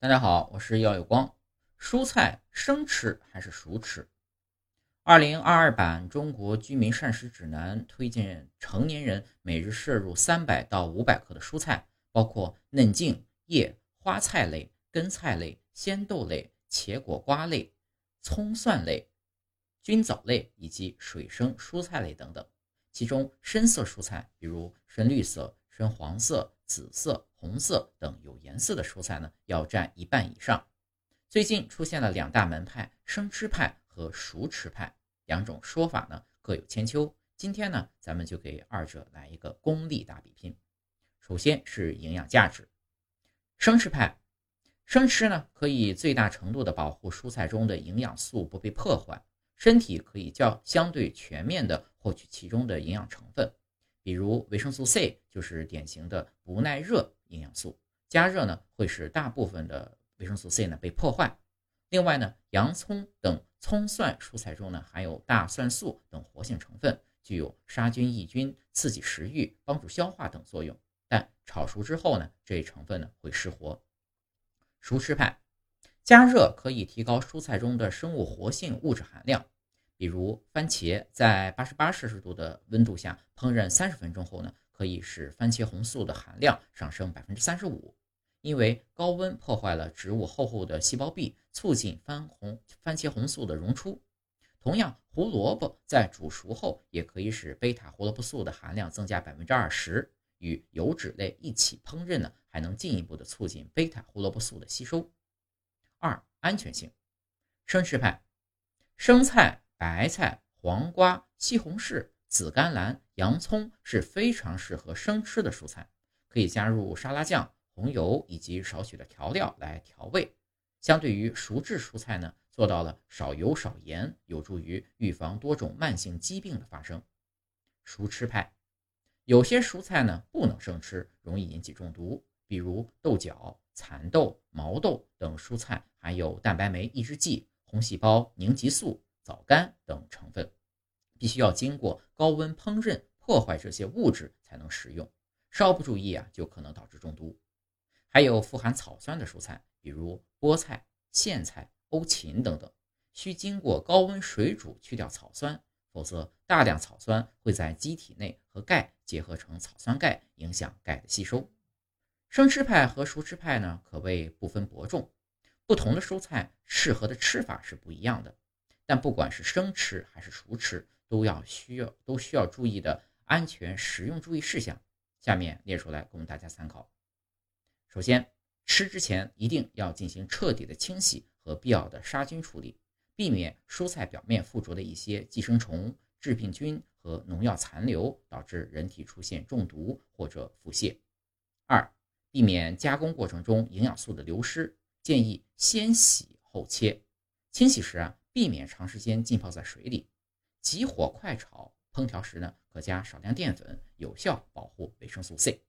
大家好，我是耀有光。蔬菜生吃还是熟吃？二零二二版中国居民膳食指南推荐成年人每日摄入三百到五百克的蔬菜，包括嫩茎、叶、花菜类、根菜类、鲜豆类、茄果瓜类、葱蒜类、菌藻类以及水生蔬菜类等等。其中深色蔬菜，比如深绿色、深黄色。紫色、红色等有颜色的蔬菜呢，要占一半以上。最近出现了两大门派：生吃派和熟吃派，两种说法呢各有千秋。今天呢，咱们就给二者来一个功力大比拼。首先是营养价值，生吃派，生吃呢可以最大程度的保护蔬菜中的营养素不被破坏，身体可以较相对全面的获取其中的营养成分。比如维生素 C 就是典型的不耐热营养素，加热呢会使大部分的维生素 C 呢被破坏。另外呢，洋葱等葱蒜蔬菜中呢含有大蒜素等活性成分，具有杀菌抑菌、刺激食欲、帮助消化等作用。但炒熟之后呢，这一成分呢会失活。熟吃派，加热可以提高蔬菜中的生物活性物质含量。比如番茄在八十八摄氏度的温度下烹饪三十分钟后呢，可以使番茄红素的含量上升百分之三十五。因为高温破坏了植物厚厚的细胞壁，促进番红番茄红素的溶出。同样，胡萝卜在煮熟后也可以使贝塔胡萝卜素的含量增加百分之二十。与油脂类一起烹饪呢，还能进一步的促进贝塔胡萝卜素的吸收。二、安全性，生吃派，生菜。白菜、黄瓜、西红柿、紫甘蓝、洋葱是非常适合生吃的蔬菜，可以加入沙拉酱、红油以及少许的调料来调味。相对于熟制蔬菜呢，做到了少油少盐，有助于预防多种慢性疾病的发生。熟吃派，有些蔬菜呢不能生吃，容易引起中毒，比如豆角、蚕豆、毛豆等蔬菜含有蛋白酶抑制剂、红细胞凝集素。枣苷等成分必须要经过高温烹饪破坏这些物质才能食用，稍不注意啊，就可能导致中毒。还有富含草酸的蔬菜，比如菠菜、苋菜、欧芹等等，需经过高温水煮去掉草酸，否则大量草酸会在机体内和钙结合成草酸钙，影响钙的吸收。生吃派和熟吃派呢，可谓不分伯仲，不同的蔬菜适合的吃法是不一样的。但不管是生吃还是熟吃，都要需要都需要注意的安全食用注意事项，下面列出来供大家参考。首先，吃之前一定要进行彻底的清洗和必要的杀菌处理，避免蔬菜表面附着的一些寄生虫、致病菌和农药残留，导致人体出现中毒或者腹泻。二，避免加工过程中营养素的流失，建议先洗后切。清洗时啊。避免长时间浸泡在水里，急火快炒烹调时呢，可加少量淀粉，有效保护维生素 C。